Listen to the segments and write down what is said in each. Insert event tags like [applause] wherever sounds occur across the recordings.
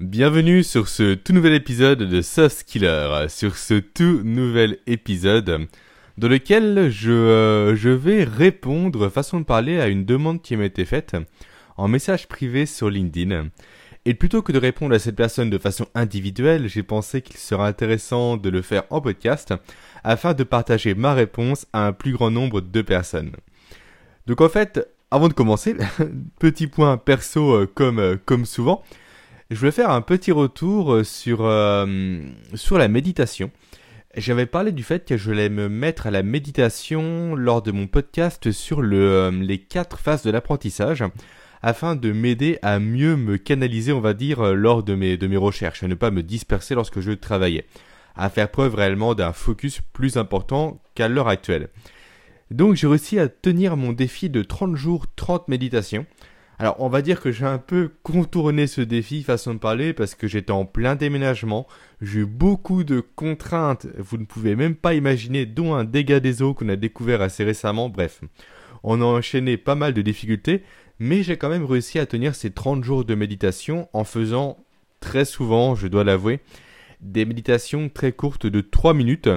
Bienvenue sur ce tout nouvel épisode de Soft Skiller, sur ce tout nouvel épisode dans lequel je, euh, je vais répondre, façon de parler, à une demande qui m'a été faite en message privé sur LinkedIn. Et plutôt que de répondre à cette personne de façon individuelle, j'ai pensé qu'il serait intéressant de le faire en podcast afin de partager ma réponse à un plus grand nombre de personnes. Donc en fait, avant de commencer, [laughs] petit point perso euh, comme, euh, comme souvent, je voulais faire un petit retour euh, sur, euh, sur la méditation. J'avais parlé du fait que je voulais me mettre à la méditation lors de mon podcast sur euh, les quatre phases de l'apprentissage afin de m'aider à mieux me canaliser, on va dire, lors de mes, de mes recherches, à ne pas me disperser lorsque je travaillais, à faire preuve réellement d'un focus plus important qu'à l'heure actuelle. Donc j'ai réussi à tenir mon défi de 30 jours, 30 méditations. Alors, on va dire que j'ai un peu contourné ce défi, façon de parler, parce que j'étais en plein déménagement. J'ai eu beaucoup de contraintes, vous ne pouvez même pas imaginer, dont un dégât des eaux qu'on a découvert assez récemment. Bref, on a enchaîné pas mal de difficultés, mais j'ai quand même réussi à tenir ces 30 jours de méditation en faisant très souvent, je dois l'avouer, des méditations très courtes de 3 minutes.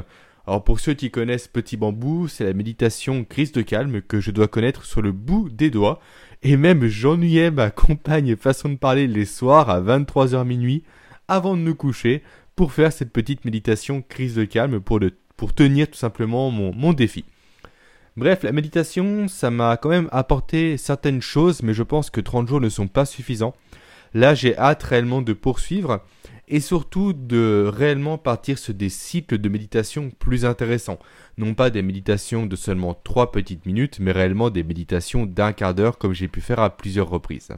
Alors pour ceux qui connaissent Petit Bambou, c'est la méditation crise de calme que je dois connaître sur le bout des doigts. Et même j'ennuyais ma compagne façon de parler les soirs à 23h minuit avant de nous coucher pour faire cette petite méditation crise de calme pour, tenir tout simplement mon, mon défi. Bref, la méditation, ça m'a quand même apporté certaines choses, mais je pense que 30 jours ne sont pas suffisants. Là, j'ai hâte réellement de poursuivre et surtout de réellement partir sur des cycles de méditation plus intéressants. Non pas des méditations de seulement 3 petites minutes, mais réellement des méditations d'un quart d'heure comme j'ai pu faire à plusieurs reprises.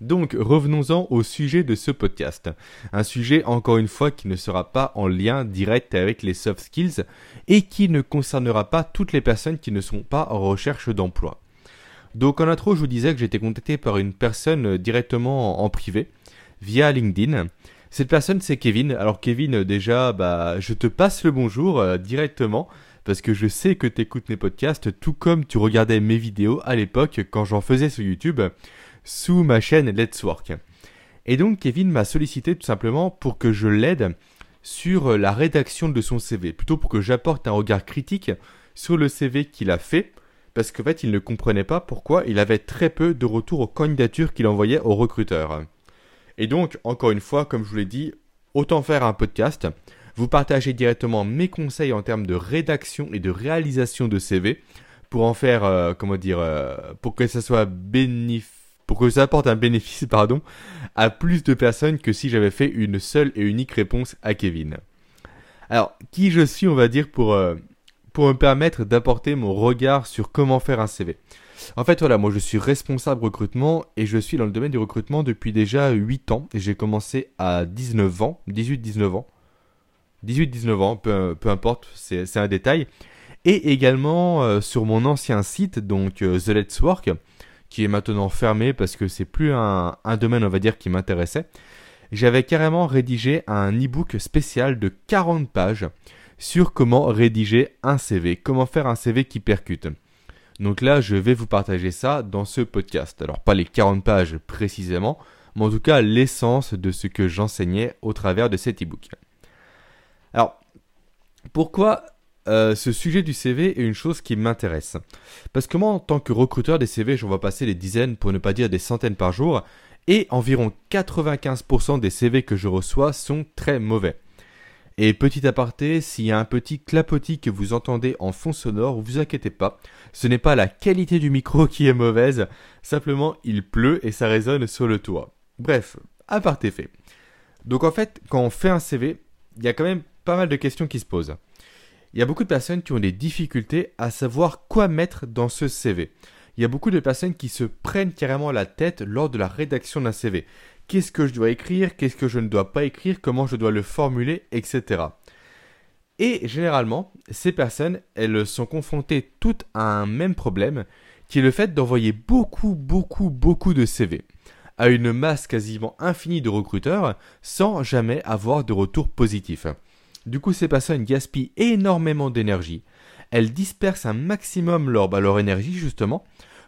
Donc revenons-en au sujet de ce podcast. Un sujet encore une fois qui ne sera pas en lien direct avec les soft skills et qui ne concernera pas toutes les personnes qui ne sont pas en recherche d'emploi. Donc en intro je vous disais que j'étais contacté par une personne directement en privé via LinkedIn. Cette personne, c'est Kevin. Alors Kevin, déjà, bah, je te passe le bonjour euh, directement parce que je sais que tu écoutes mes podcasts tout comme tu regardais mes vidéos à l'époque quand j'en faisais sur YouTube sous ma chaîne Let's Work. Et donc Kevin m'a sollicité tout simplement pour que je l'aide sur la rédaction de son CV, plutôt pour que j'apporte un regard critique sur le CV qu'il a fait, parce qu'en fait il ne comprenait pas pourquoi il avait très peu de retours aux candidatures qu'il envoyait aux recruteurs. Et donc, encore une fois, comme je vous l'ai dit, autant faire un podcast, vous partagez directement mes conseils en termes de rédaction et de réalisation de CV pour en faire, euh, comment dire, euh, pour que ça soit bénéfique pour que ça apporte un bénéfice [laughs] pardon, à plus de personnes que si j'avais fait une seule et unique réponse à Kevin. Alors, qui je suis, on va dire, pour, euh, pour me permettre d'apporter mon regard sur comment faire un CV En fait, voilà, moi je suis responsable recrutement et je suis dans le domaine du recrutement depuis déjà 8 ans j'ai commencé à 19 ans, 18-19 ans. 18-19 ans, peu, peu importe, c'est un détail. Et également euh, sur mon ancien site, donc euh, The Let's Work, qui est maintenant fermé parce que c'est plus un, un, domaine, on va dire, qui m'intéressait. J'avais carrément rédigé un e-book spécial de 40 pages sur comment rédiger un CV, comment faire un CV qui percute. Donc là, je vais vous partager ça dans ce podcast. Alors pas les 40 pages précisément, mais en tout cas l'essence de ce que j'enseignais au travers de cet e-book. Alors, pourquoi euh, ce sujet du CV est une chose qui m'intéresse? Parce que moi, en tant que recruteur des CV, j'en vois passer des dizaines, pour ne pas dire des centaines par jour, et environ 95% des CV que je reçois sont très mauvais. Et petit aparté, s'il y a un petit clapotis que vous entendez en fond sonore, vous inquiétez pas, ce n'est pas la qualité du micro [laughs] qui est mauvaise, simplement il pleut et ça résonne sur le toit. Bref, aparté fait. Donc en fait, quand on fait un CV, il y a quand même pas mal de questions qui se posent il y a beaucoup de personnes qui ont des difficultés à savoir quoi mettre dans ce CV. Il y a beaucoup de personnes qui se prennent carrément la tête lors de la rédaction d'un CV. Qu'est-ce que je dois écrire Qu'est-ce que je ne dois pas écrire Comment je dois le formuler Etc. Et généralement, ces personnes, elles sont confrontées toutes à un même problème, qui est le fait d'envoyer beaucoup, beaucoup, beaucoup de CV à une masse quasiment infinie de recruteurs sans jamais avoir de retour positif. Du coup, ces personnes gaspillent énormément d'énergie. Elles dispersent un maximum leur, bah, leur énergie, justement,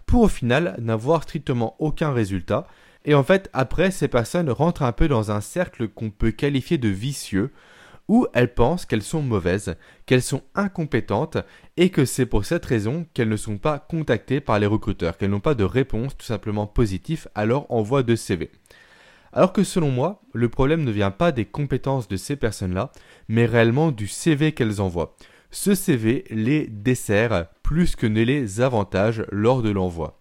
pour au final n'avoir strictement aucun résultat Et en fait, après, ces personnes rentrent un peu dans un cercle qu'on peut qualifier de vicieux, où elles pensent qu'elles sont mauvaises, qu'elles sont incompétentes, et que c'est pour cette raison qu'elles ne sont pas contactées par les recruteurs, qu'elles n'ont pas de réponse tout simplement positive à leur envoi de CV. Alors que selon moi, le problème ne vient pas des compétences de ces personnes-là, mais réellement du CV qu'elles envoient. Ce CV les dessert plus que ne les avantage lors de l'envoi.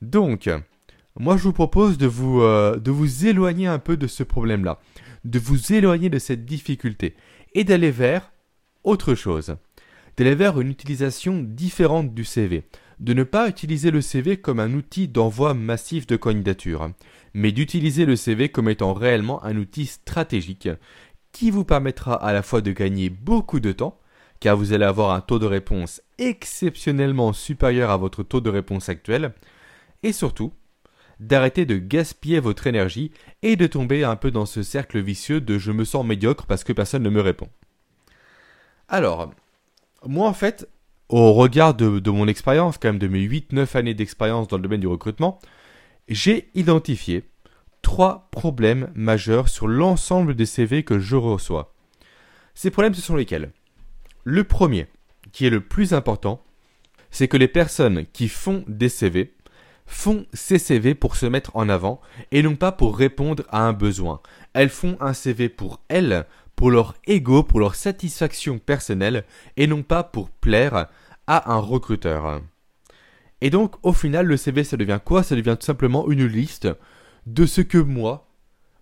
Donc, moi je vous propose de vous, euh, de vous éloigner un peu de ce problème-là, de vous éloigner de cette difficulté et d'aller vers autre chose, d'aller vers une utilisation différente du CV, de ne pas utiliser le CV comme un outil d'envoi massif de candidature, mais d'utiliser le CV comme étant réellement un outil stratégique qui vous permettra à la fois de gagner beaucoup de temps, car vous allez avoir un taux de réponse exceptionnellement supérieur à votre taux de réponse actuel, et surtout d'arrêter de gaspiller votre énergie et de tomber un peu dans ce cercle vicieux de je me sens médiocre parce que personne ne me répond. Alors, moi en fait, au regard de, mon expérience, quand même de mes 8-9 années d'expérience dans le domaine du recrutement, j'ai identifié trois problèmes majeurs sur l'ensemble des CV que je reçois. Ces problèmes, ce sont lesquels? Le premier, qui est le plus important, c'est que les personnes qui font des CV font ces CV pour se mettre en avant et non pas pour répondre à un besoin. Elles font un CV pour elles, pour leur ego, pour leur satisfaction personnelle et non pas pour plaire à un recruteur. Et donc au final le CV ça devient quoi? Ça devient tout simplement une liste de ce que moi,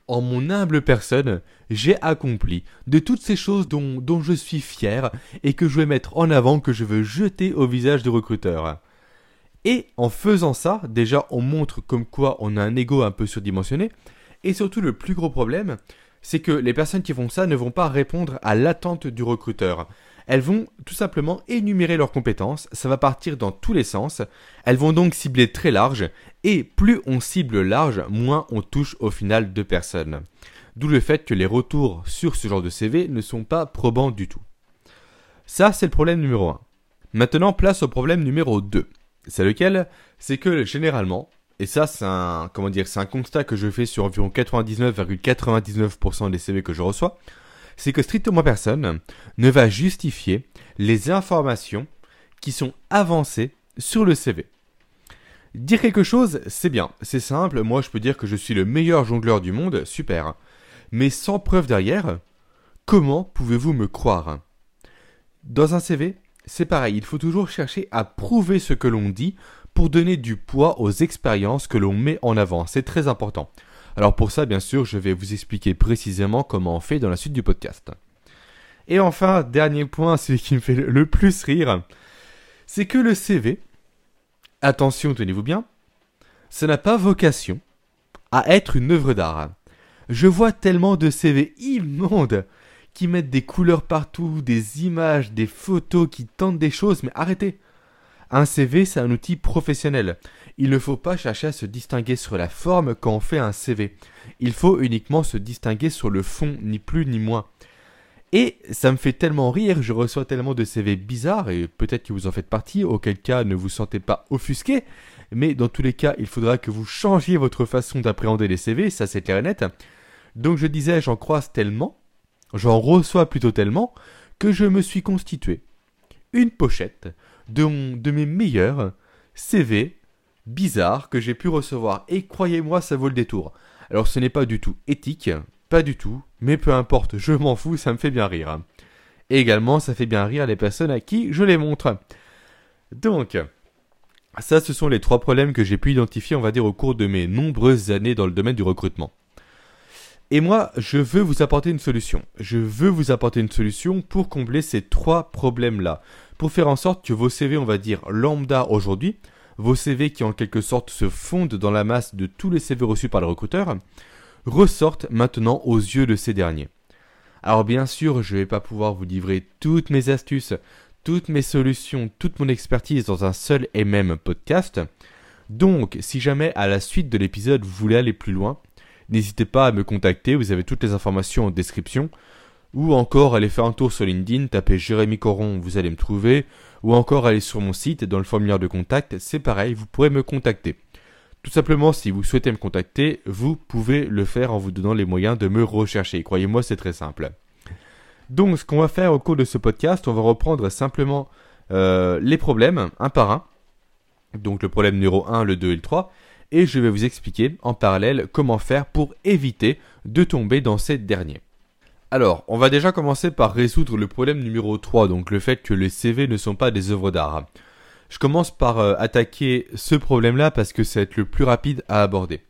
en mon humble personne, j'ai accompli, de toutes ces choses dont, je suis fier et que je vais mettre en avant, que je veux jeter au visage du recruteur. Et en faisant ça, déjà, on montre comme quoi on a un ego un peu surdimensionné. Et surtout, le plus gros problème, c'est que les personnes qui font ça ne vont pas répondre à l'attente du recruteur. Elles vont tout simplement énumérer leurs compétences, ça va partir dans tous les sens, elles vont donc cibler très large, et plus on cible large, moins on touche au final de personnes. D'où le fait que les retours sur ce genre de CV ne sont pas probants du tout. Ça, c'est le problème numéro 1. Maintenant, place au problème numéro 2. C'est lequel? C'est que généralement, et ça c'est un comment dire, c'est constat que je fais sur environ 99,99% des CV que je reçois, c'est que strictement personne ne va justifier les informations qui sont avancées sur le CV. Dire quelque chose, c'est bien, c'est simple, moi je peux dire que je suis le meilleur jongleur du monde, super. Mais sans preuve derrière, comment pouvez-vous me croire? Dans un CV, c'est pareil, il faut toujours chercher à prouver ce que l'on dit pour donner du poids aux expériences que l'on met en avant. C'est très important. Alors pour ça, bien sûr, je vais vous expliquer précisément comment on fait dans la suite du podcast. Et enfin, dernier point, celui qui me fait le plus rire, c'est que le CV, attention, tenez-vous bien, ça n'a pas vocation à être une œuvre d'art. Je vois tellement de CV immondes qui mettent des couleurs partout, des images, des photos, qui tentent des choses, mais arrêtez. Un CV, c'est un outil professionnel. Il ne faut pas chercher à se distinguer sur la forme quand on fait un CV. Il faut uniquement se distinguer sur le fond, ni plus ni moins. Et ça me fait tellement rire, je reçois tellement de CV bizarres, et peut-être que vous en faites partie, auquel cas ne vous sentez pas offusqué, mais dans tous les cas, il faudra que vous changiez votre façon d'appréhender les CV, ça c'est clair et net. Donc je disais, j'en croise tellement, J'en reçois plutôt tellement que je me suis constitué une pochette de, de mes meilleurs CV bizarres que j'ai pu recevoir. Et croyez-moi, ça vaut le détour. Alors ce n'est pas du tout éthique, pas du tout, mais peu importe, je m'en fous, ça me fait bien rire. Et également, ça fait bien rire les personnes à qui je les montre. Donc, ça, ce sont les trois problèmes que j'ai pu identifier, on va dire, au cours de mes nombreuses années dans le domaine du recrutement. Et moi, je veux vous apporter une solution. Je veux vous apporter une solution pour combler ces trois problèmes-là. Pour faire en sorte que vos CV, on va dire lambda aujourd'hui, vos CV qui en quelque sorte se fondent dans la masse de tous les CV reçus par le recruteur, ressortent maintenant aux yeux de ces derniers. Alors bien sûr, je ne vais pas pouvoir vous livrer toutes mes astuces, toutes mes solutions, toute mon expertise dans un seul et même podcast. Donc, si jamais à la suite de l'épisode vous voulez aller plus loin, n'hésitez pas à me contacter, vous avez toutes les informations en description. Ou encore allez faire un tour sur LinkedIn, tapez Jérémy Coron, vous allez me trouver. Ou encore allez sur mon site, dans le formulaire de contact, c'est pareil, vous pourrez me contacter. Tout simplement, si vous souhaitez me contacter, vous pouvez le faire en vous donnant les moyens de me rechercher. Croyez-moi, c'est très simple. Donc, ce qu'on va faire au cours de ce podcast, on va reprendre simplement euh, les problèmes un par un. Donc, le problème numéro 1, le 2 et le 3. Et je vais vous expliquer en parallèle comment faire pour éviter de tomber dans ces derniers. Alors, on va déjà commencer par résoudre le problème numéro 3, donc le fait que les CV ne sont pas des œuvres d'art. Je commence par euh, attaquer ce problème-là parce que être le plus rapide à aborder.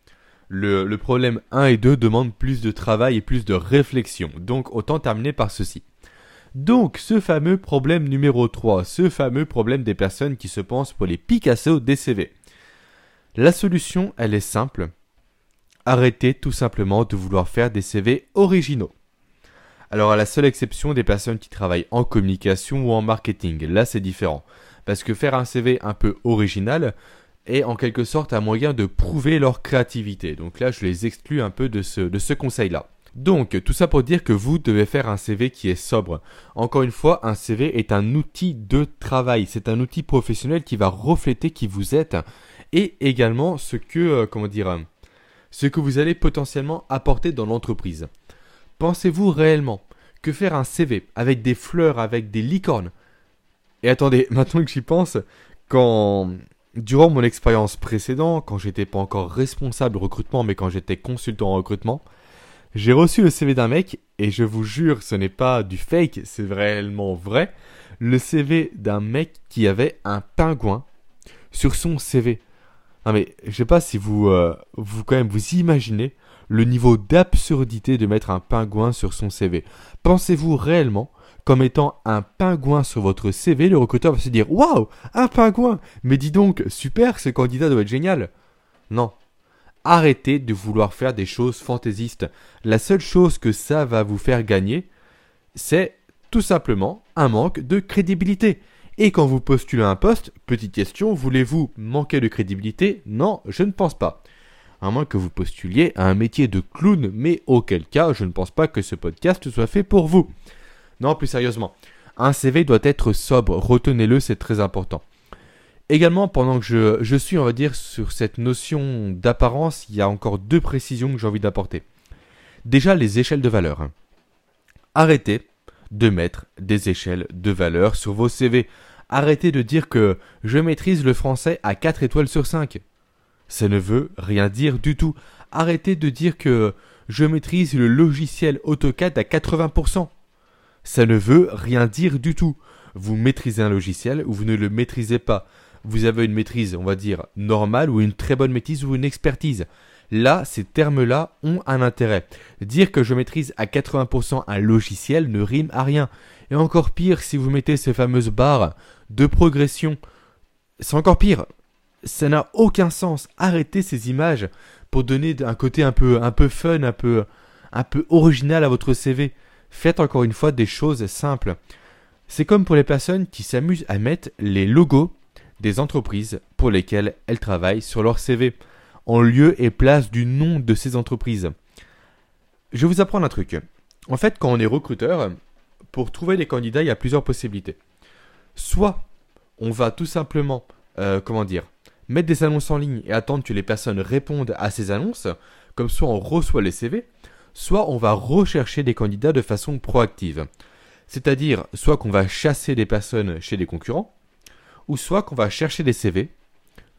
Le, le, problème 1 et 2 demandent plus de travail et plus de réflexion, donc autant terminer par ceci. Donc ce fameux problème numéro 3, ce fameux problème des personnes qui se pensent pour les Picasso des CV. La solution, elle est simple. Arrêtez tout simplement de vouloir faire des CV originaux. Alors à la seule exception des personnes qui travaillent en communication ou en marketing, là c'est différent. Parce que faire un CV un peu original est en quelque sorte un moyen de prouver leur créativité. Donc là, je les exclus un peu de ce, de ce conseil-là. Donc, tout ça pour dire que vous devez faire un CV qui est sobre. Encore une fois, un CV est un outil de travail. C'est un outil professionnel qui va refléter qui vous êtes et également ce que, euh, comment dire, ce que vous allez potentiellement apporter dans l'entreprise. Pensez-vous réellement que faire un CV avec des fleurs, avec des licornes, et attendez, [laughs] maintenant que j'y pense, quand durant mon expérience précédente, quand j'étais pas encore responsable recrutement, mais quand j'étais consultant en recrutement, j'ai reçu le CV d'un mec, et je vous jure, ce n'est pas du fake, c'est réellement vrai, le CV d'un mec qui avait un pingouin sur son CV. Non mais, je sais pas si vous, euh, vous quand même vous imaginez le niveau d'absurdité de mettre un pingouin sur son CV. Pensez-vous réellement comme étant un pingouin sur votre CV, le recruteur va se dire Waouh, un pingouin Mais dis donc, super, ce candidat doit être génial. Non. Arrêtez de vouloir faire des choses fantaisistes. La seule chose que ça va vous faire gagner, c'est tout simplement un manque de crédibilité. Et quand vous postulez un poste, petite question, voulez-vous manquer de crédibilité? Non, je ne pense pas. À moins que vous postuliez à un métier de clown, mais auquel cas, je ne pense pas que ce podcast soit fait pour vous. Non, plus sérieusement. Un CV doit être sobre, retenez-le, c'est très important. Également, pendant que je, suis, on va dire, sur cette notion d'apparence, il y a encore deux précisions que j'ai envie d'apporter. Déjà, les échelles de valeur. Arrêtez de mettre des échelles de valeur sur vos CV. Arrêtez de dire que je maîtrise le français à 4 étoiles sur 5. Ça ne veut rien dire du tout. Arrêtez de dire que je maîtrise le logiciel AutoCAD à 80% ça ne veut rien dire du tout. Vous maîtrisez un logiciel ou vous ne le maîtrisez pas. Vous avez une maîtrise, on va dire, normale ou une très bonne maîtrise ou une expertise. Là, ces termes-là ont un intérêt. Dire que je maîtrise à 80% un logiciel ne rime à rien. Et encore pire, si vous mettez ces fameuses barres de progression, c'est encore pire. Ça n'a aucun sens. Arrêtez ces images pour donner un côté un peu, un peu fun, un peu, un peu original à votre CV. Faites encore une fois des choses simples. C'est comme pour les personnes qui s'amusent à mettre les logos des entreprises pour lesquelles elles travaillent sur leur CV, en lieu et place du nom de ces entreprises. Je vais vous apprendre un truc. En fait, quand on est recruteur, pour trouver des candidats, il y a plusieurs possibilités. Soit on va tout simplement, euh, comment dire, mettre des annonces en ligne et attendre que les personnes répondent à ces annonces, comme soit on reçoit les CV, soit on va rechercher des candidats de façon proactive. C'est-à-dire soit qu'on va chasser des personnes chez des concurrents, ou soit qu'on va chercher des CV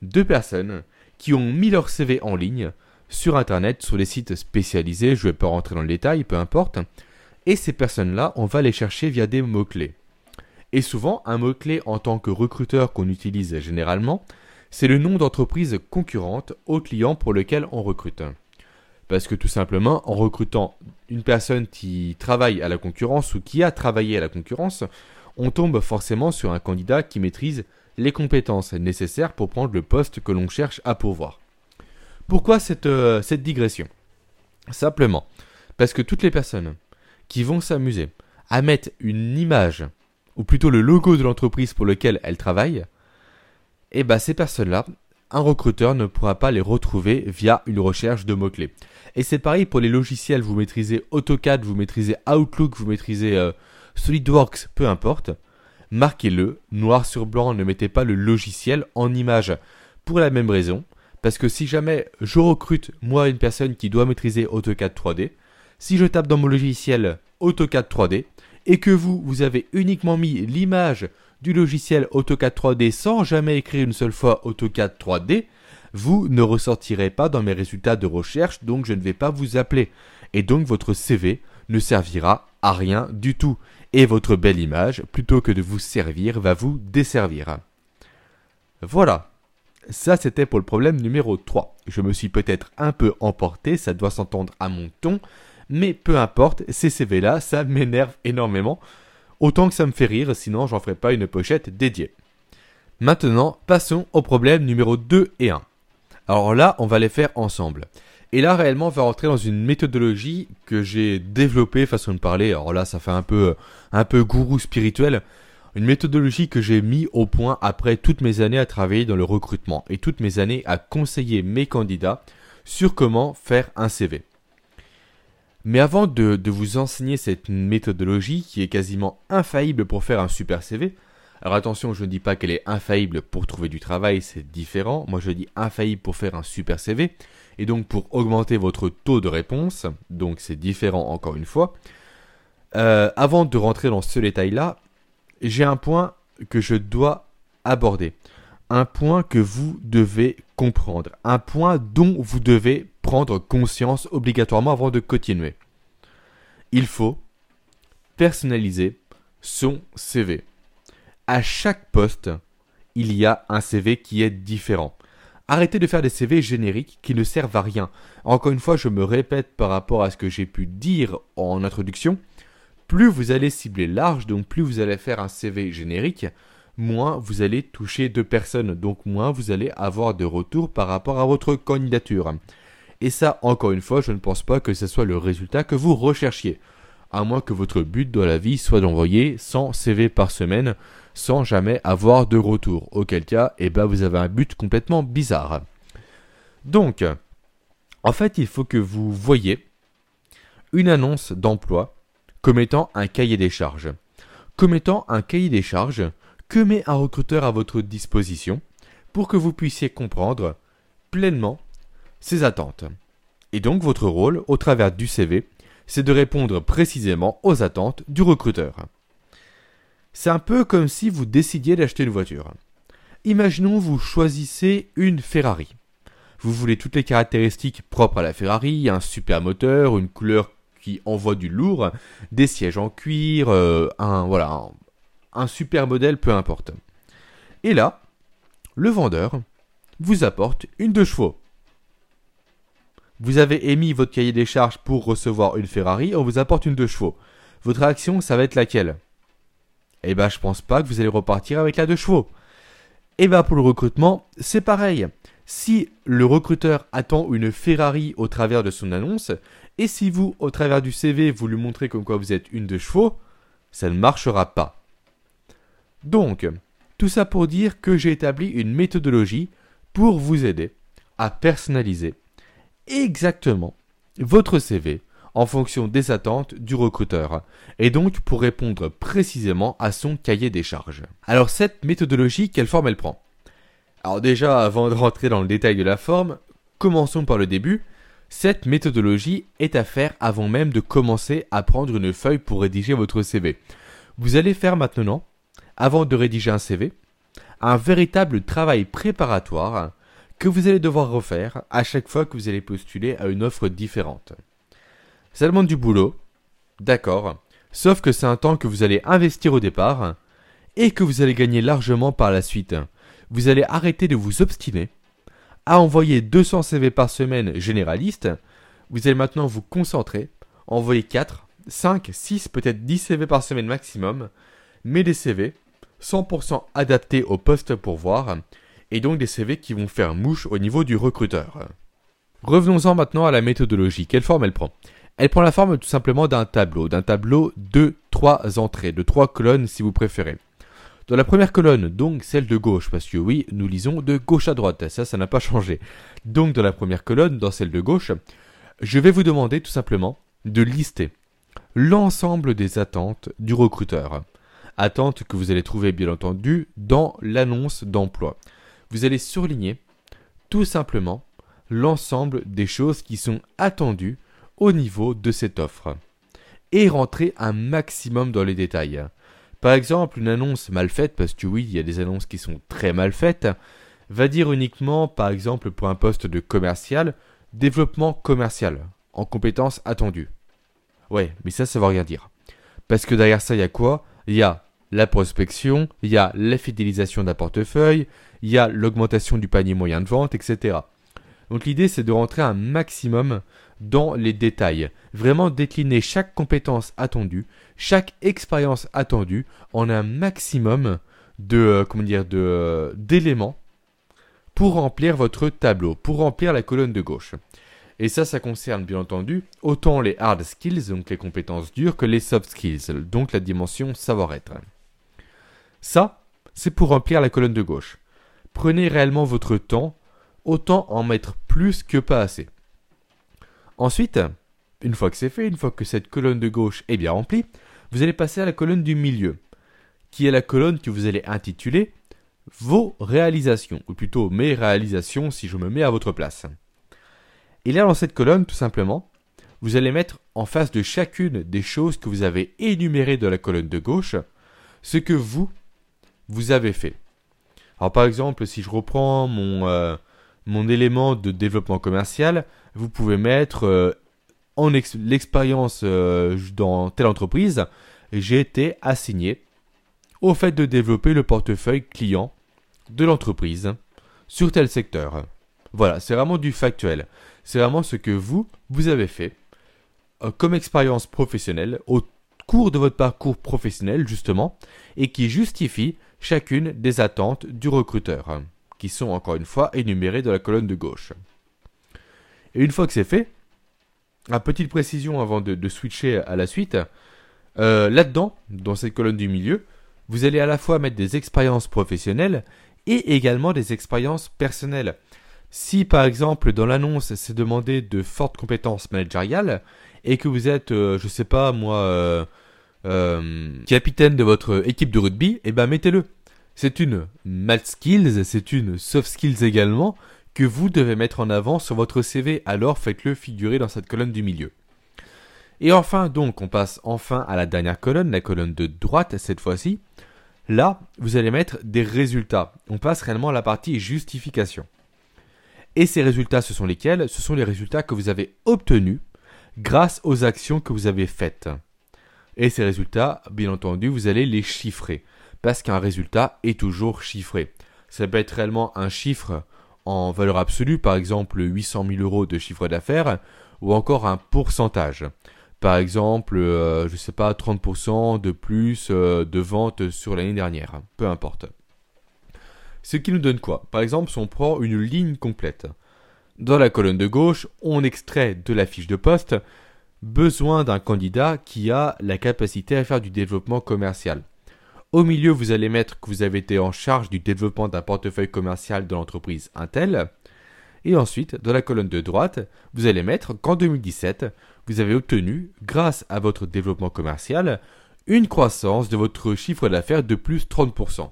de personnes qui ont mis leur CV en ligne sur Internet, sur des sites spécialisés, je ne vais pas rentrer dans le détail, peu importe, et ces personnes-là, on va les chercher via des mots-clés. Et souvent, un mot-clé en tant que recruteur qu'on utilise généralement, c'est le nom d'entreprise concurrente au client pour lequel on recrute. Parce que tout simplement, en recrutant une personne qui travaille à la concurrence ou qui a travaillé à la concurrence, on tombe forcément sur un candidat qui maîtrise les compétences nécessaires pour prendre le poste que l'on cherche à pourvoir. Pourquoi cette, euh, digression? Simplement parce que toutes les personnes qui vont s'amuser à mettre une image, ou plutôt le logo de l'entreprise pour lequel elles travaillent, eh ben ces personnes-là, un recruteur ne pourra pas les retrouver via une recherche de mots-clés. Et c'est pareil pour les logiciels, vous maîtrisez AutoCAD, vous maîtrisez Outlook, vous maîtrisez euh, SolidWorks, peu importe. Marquez-le, noir sur blanc, ne mettez pas le logiciel en image. Pour la même raison, Parce que si jamais je recrute, moi, une personne qui doit maîtriser AutoCAD 3D, si je tape dans mon logiciel AutoCAD 3D, et que vous, vous avez uniquement mis l'image du logiciel AutoCAD 3D sans jamais écrire une seule fois AutoCAD 3D, vous ne ressortirez pas dans mes résultats de recherche, donc je ne vais pas vous appeler. Et donc votre CV ne servira à rien du tout. Et votre belle image, plutôt que de vous servir, va vous desservir. Voilà. Ça, c'était pour le problème numéro 3. Je me suis peut-être un peu emporté, ça doit s'entendre à mon ton, mais peu importe, ces CV-là, ça m'énerve énormément. Autant que ça me fait rire, sinon j'en ferai pas une pochette dédiée. Maintenant, passons au problème numéro 2 et 1. Alors là, on va les faire ensemble. Et là, réellement, on va rentrer dans une méthodologie que j'ai développée, façon de parler. Alors là, ça fait un peu, un peu gourou spirituel. Une méthodologie que j'ai mis au point après toutes mes années à travailler dans le recrutement et toutes mes années à conseiller mes candidats sur comment faire un CV. Mais avant de, vous enseigner cette méthodologie qui est quasiment infaillible pour faire un super CV, alors attention, je ne dis pas qu'elle est infaillible pour trouver du travail, c'est différent. Moi je dis infaillible pour faire un super CV et donc pour augmenter votre taux de réponse. Donc c'est différent encore une fois. Euh, avant de rentrer dans ce détail-là, j'ai un point que je dois aborder. Un point que vous devez comprendre. Un point dont vous devez prendre conscience obligatoirement avant de continuer. Il faut personnaliser son CV à chaque poste, il y a un CV qui est différent. Arrêtez de faire des CV génériques qui ne servent à rien. Encore une fois, je me répète par rapport à ce que j'ai pu dire en introduction. Plus vous allez cibler large, donc plus vous allez faire un CV générique, moins vous allez toucher de personnes, donc moins vous allez avoir de retours par rapport à votre candidature. Et ça, encore une fois, je ne pense pas que ce soit le résultat que vous recherchiez. À moins que votre but dans la vie soit d'envoyer 100 CV par semaine, sans jamais avoir de retour. Auquel cas, eh ben, vous avez un but complètement bizarre. Donc, en fait, il faut que vous voyez une annonce d'emploi comme étant un cahier des charges. Comme étant un cahier des charges que met un recruteur à votre disposition pour que vous puissiez comprendre pleinement ses attentes. Et donc votre rôle, au travers du CV, c'est de répondre précisément aux attentes du recruteur. C'est un peu comme si vous décidiez d'acheter une voiture. Imaginons vous choisissez une Ferrari. Vous voulez toutes les caractéristiques propres à la Ferrari, un super moteur, une couleur qui envoie du lourd, des sièges en cuir, euh, un voilà, un, super modèle, peu importe. Et là, le vendeur vous apporte une deux chevaux. Vous avez émis votre cahier des charges pour recevoir une Ferrari, on vous apporte une deux chevaux. Votre action, ça va être laquelle? Eh ben je pense pas que vous allez repartir avec la deux chevaux. Et eh ben pour le recrutement, c'est pareil. Si le recruteur attend une Ferrari au travers de son annonce, et si vous, au travers du CV, vous lui montrez comme quoi vous êtes une deux chevaux, ça ne marchera pas. Donc, tout ça pour dire que j'ai établi une méthodologie pour vous aider à personnaliser exactement votre CV en fonction des attentes du recruteur, et donc pour répondre précisément à son cahier des charges. Alors cette méthodologie, quelle forme elle prend? Alors déjà, avant de rentrer dans le détail de la forme, commençons par le début. Cette méthodologie est à faire avant même de commencer à prendre une feuille pour rédiger votre CV. Vous allez faire maintenant, avant de rédiger un CV, un véritable travail préparatoire que vous allez devoir refaire à chaque fois que vous allez postuler à une offre différente. Ça demande du boulot, d'accord, sauf que c'est un temps que vous allez investir au départ et que vous allez gagner largement par la suite. Vous allez arrêter de vous obstiner à envoyer 200 CV par semaine généraliste. Vous allez maintenant vous concentrer, envoyer 4, 5, 6, peut-être 10 CV par semaine maximum, mais des CV 100% adaptés au poste pour voir, et donc des CV qui vont faire mouche au niveau du recruteur. Revenons-en maintenant à la méthodologie. Quelle forme elle prend? Elle prend la forme tout simplement d'un tableau, d'un tableau de trois entrées, de trois colonnes si vous préférez. Dans la première colonne, donc celle de gauche, parce que oui, nous lisons de gauche à droite, ça, ça n'a pas changé. Donc dans la première colonne, dans celle de gauche, je vais vous demander tout simplement de lister l'ensemble des attentes du recruteur. Attentes que vous allez trouver bien entendu dans l'annonce d'emploi. Vous allez surligner tout simplement l'ensemble des choses qui sont attendues au niveau de cette offre et rentrer un maximum dans les détails. Par exemple, une annonce mal faite, parce que oui, il y a des annonces qui sont très mal faites, va dire uniquement, par exemple, pour un poste de commercial, développement commercial, en compétences attendues. Ouais, mais ça, ça veut rien dire. Parce que derrière ça, il y a quoi? Il y a la prospection, il y a la fidélisation d'un portefeuille, il y a l'augmentation du panier moyen de vente, etc. Donc l'idée, c'est de rentrer un maximum dans les détails. Vraiment décliner chaque compétence attendue, chaque expérience attendue en un maximum de, euh, euh, d'éléments pour remplir votre tableau, pour remplir la colonne de gauche. Et ça, ça concerne bien entendu autant les hard skills, donc les compétences dures, que les soft skills, donc la dimension savoir-être. Ça, c'est pour remplir la colonne de gauche. Prenez réellement votre temps, autant en mettre plus que pas assez. Ensuite, une fois que c'est fait, une fois que cette colonne de gauche est bien remplie, vous allez passer à la colonne du milieu, qui est la colonne que vous allez intituler vos réalisations, ou plutôt mes réalisations si je me mets à votre place. Et là, dans cette colonne, tout simplement, vous allez mettre en face de chacune des choses que vous avez énumérées de la colonne de gauche, ce que vous, vous avez fait. Alors par exemple, si je reprends mon, euh, élément de développement commercial, vous pouvez mettre euh, en l'expérience euh, dans telle entreprise, j'ai été assigné au fait de développer le portefeuille client de l'entreprise sur tel secteur. Voilà, c'est vraiment du factuel. C'est vraiment ce que vous, vous avez fait comme expérience professionnelle au cours de votre parcours professionnel justement et qui justifie chacune des attentes du recruteur qui sont encore une fois énumérées dans la colonne de gauche. Et une fois que c'est fait, une petite précision avant de, switcher à la suite, euh, là-dedans, dans cette colonne du milieu, vous allez à la fois mettre des expériences professionnelles et également des expériences personnelles. Si par exemple dans l'annonce c'est demandé de fortes compétences managériales et que vous êtes, euh, je sais pas moi, euh, capitaine de votre équipe de rugby, eh ben mettez-le. C'est une math skills, c'est une soft skills également que vous devez mettre en avant sur votre CV, alors faites-le figurer dans cette colonne du milieu. Et enfin, donc, on passe enfin à la dernière colonne, la colonne de droite cette fois-ci. Là, vous allez mettre des résultats. On passe réellement à la partie justification. Et ces résultats, ce sont lesquels? Ce sont les résultats que vous avez obtenus grâce aux actions que vous avez faites. Et ces résultats, bien entendu, vous allez les chiffrer parce qu'un résultat est toujours chiffré. Ça peut être réellement un chiffre en valeur absolue, par exemple 800 000 euros de chiffre d'affaires, ou encore un pourcentage. Par exemple, euh, je ne sais pas, 30% de plus euh, de ventes sur l'année dernière, peu importe. Ce qui nous donne quoi? Par exemple, si on prend une ligne complète. Dans la colonne de gauche, on extrait de la fiche de poste besoin d'un candidat qui a la capacité à faire du développement commercial. Au milieu, vous allez mettre que vous avez été en charge du développement d'un portefeuille commercial de l'entreprise Intel. Et ensuite, dans la colonne de droite, vous allez mettre qu'en 2017, vous avez obtenu, grâce à votre développement commercial, une croissance de votre chiffre d'affaires de plus 30%.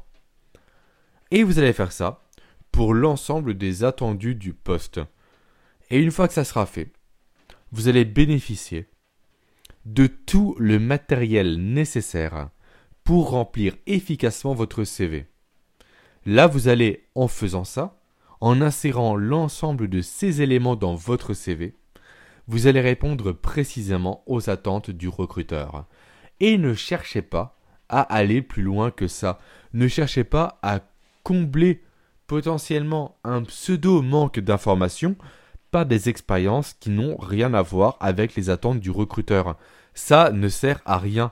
Et vous allez faire ça pour l'ensemble des attendus du poste. Et une fois que ça sera fait, vous allez bénéficier de tout le matériel nécessaire pour remplir efficacement votre CV. Là, vous allez, en faisant ça, en insérant l'ensemble de ces éléments dans votre CV, vous allez répondre précisément aux attentes du recruteur. Et ne cherchez pas à aller plus loin que ça. Ne cherchez pas à combler potentiellement un pseudo manque d'informations des expériences qui n'ont rien à voir avec les attentes du recruteur. Ça ne sert à rien.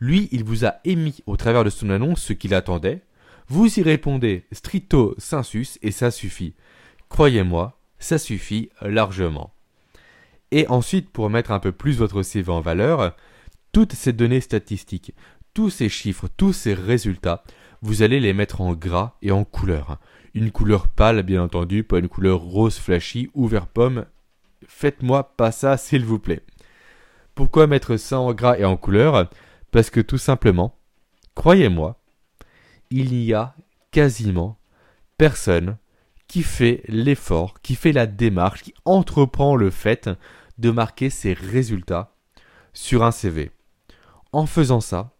Lui, il vous a émis au travers de son annonce ce qu'il attendait. Vous y répondez stricto sensus et ça suffit. Croyez-moi, ça suffit largement. Et ensuite, pour mettre un peu plus votre CV en valeur, toutes ces données statistiques, tous ces chiffres, tous ces résultats, vous allez les mettre en gras et en couleur. Une couleur pâle, bien entendu, pas une couleur rose flashy ou vert pomme. Faites-moi pas ça, s'il vous plaît. Pourquoi mettre ça en gras et en couleur? Parce que tout simplement, croyez-moi, il n'y a quasiment personne qui fait l'effort, qui fait la démarche, qui entreprend le fait de marquer ses résultats sur un CV. En faisant ça,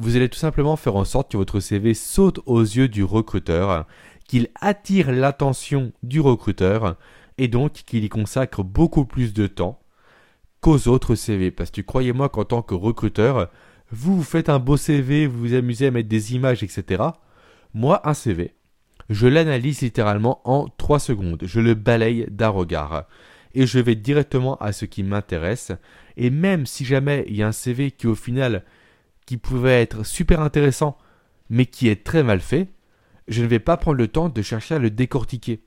vous allez tout simplement faire en sorte que votre CV saute aux yeux du recruteur, qu'il attire l'attention du recruteur et donc qu'il y consacre beaucoup plus de temps qu'aux autres CV. Parce que croyez-moi qu'en tant que recruteur, vous, vous faites un beau CV, vous vous amusez à mettre des images, etc. Moi, un CV, je l'analyse littéralement en 3 secondes. Je le balaye d'un regard. Et je vais directement à ce qui m'intéresse. Et même si jamais il y a un CV qui au final qui pouvait être super intéressant, mais qui est très mal fait, je ne vais pas prendre le temps de chercher à le décortiquer.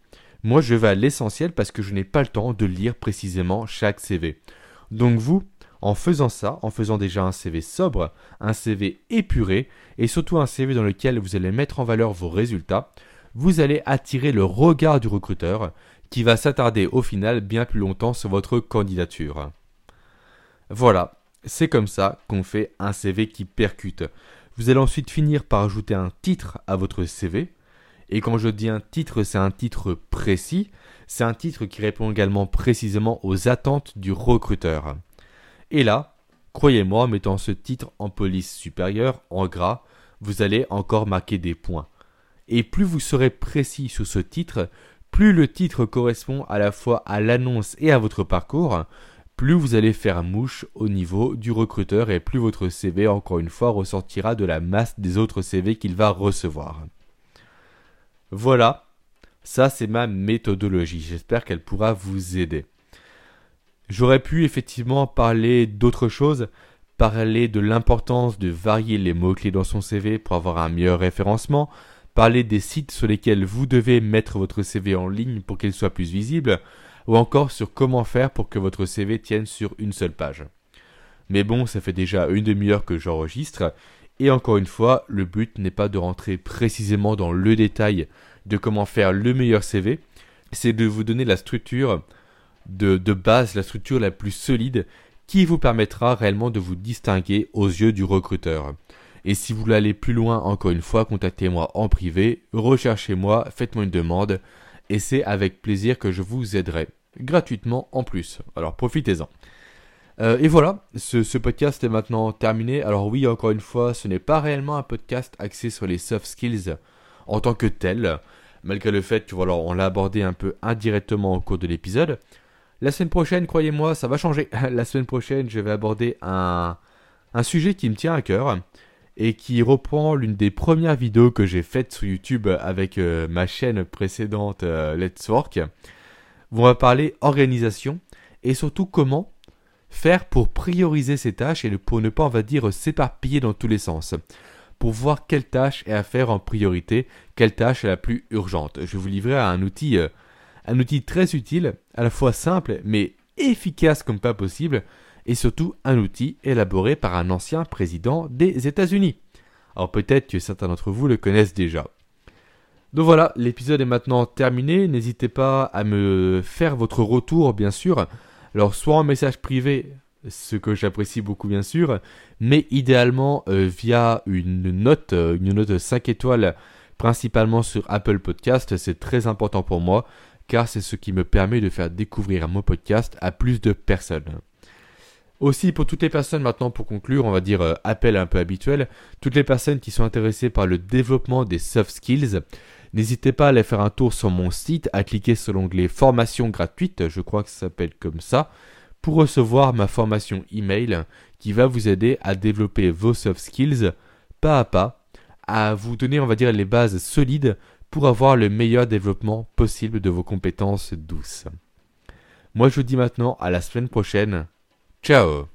Moi, je vais à l'essentiel parce que je n'ai pas le temps de lire précisément chaque CV. Donc vous, en faisant ça, en faisant déjà un CV sobre, un CV épuré, et surtout un CV dans lequel vous allez mettre en valeur vos résultats, vous allez attirer le regard du recruteur, qui va s'attarder au final bien plus longtemps sur votre candidature. Voilà, c'est comme ça qu'on fait un CV qui percute. Vous allez ensuite finir par ajouter un titre à votre CV. Et quand je dis un titre, c'est un titre précis. C'est un titre qui répond également précisément aux attentes du recruteur. Et là, croyez-moi, en mettant ce titre en police supérieure, en gras, vous allez encore marquer des points. Et plus vous serez précis sur ce titre, plus le titre correspond à la fois à l'annonce et à votre parcours, plus vous allez faire mouche au niveau du recruteur et plus votre CV, encore une fois, ressortira de la masse des autres CV qu'il va recevoir. Voilà, ça c'est ma méthodologie, j'espère qu'elle pourra vous aider. J'aurais pu effectivement parler d'autres choses, parler de l'importance de varier les mots-clés dans son CV pour avoir un meilleur référencement, parler des sites sur lesquels vous devez mettre votre CV en ligne pour qu'il soit plus visible, ou encore sur comment faire pour que votre CV tienne sur une seule page. Mais bon, ça fait déjà une demi-heure que j'enregistre, et encore une fois, le but n'est pas de rentrer précisément dans le détail de comment faire le meilleur CV, c'est de vous donner la structure de, base, la structure la plus solide qui vous permettra réellement de vous distinguer aux yeux du recruteur. Et si vous voulez aller plus loin, encore une fois, contactez-moi en privé, recherchez-moi, faites-moi une demande, et c'est avec plaisir que je vous aiderai, gratuitement en plus. Alors profitez-en. Euh, et voilà, ce, podcast est maintenant terminé. Alors oui, encore une fois, ce n'est pas réellement un podcast axé sur les soft skills en tant que tel, malgré le fait que voilà, on l'a abordé un peu indirectement au cours de l'épisode. La semaine prochaine, croyez-moi, ça va changer. [laughs] La semaine prochaine, je vais aborder un, sujet qui me tient à cœur et qui reprend l'une des premières vidéos que j'ai faites sur YouTube avec euh, ma chaîne précédente euh, Let's Work. On va parler organisation et surtout comment faire pour prioriser ces tâches et pour ne pas, on va dire, s'éparpiller dans tous les sens. Pour voir quelle tâche est à faire en priorité, quelle tâche est la plus urgente. Je vais vous livrer un outil, euh, un outil très utile, à la fois simple mais efficace comme pas possible, et surtout un outil élaboré par un ancien président des États-Unis. Alors peut-être que certains d'entre vous le connaissent déjà. Donc voilà, l'épisode est maintenant terminé. N'hésitez pas à me faire votre retour, bien sûr. Alors soit en message privé, ce que j'apprécie beaucoup bien sûr, mais idéalement euh, via une note, euh, une note 5 étoiles, principalement sur Apple Podcast. C'est très important pour moi, car c'est ce qui me permet de faire découvrir mon podcast à plus de personnes. Aussi, pour toutes les personnes maintenant, pour conclure, on va dire euh, appel un peu habituel, toutes les personnes qui sont intéressées par le développement des soft skills, n'hésitez pas à aller faire un tour sur mon site, à cliquer sur l'onglet formation gratuite, je crois que ça s'appelle comme ça, pour recevoir ma formation email qui va vous aider à développer vos soft skills pas à pas, à vous donner, on va dire, les bases solides pour avoir le meilleur développement possible de vos compétences douces. Moi, je vous dis maintenant à la semaine prochaine. Ciao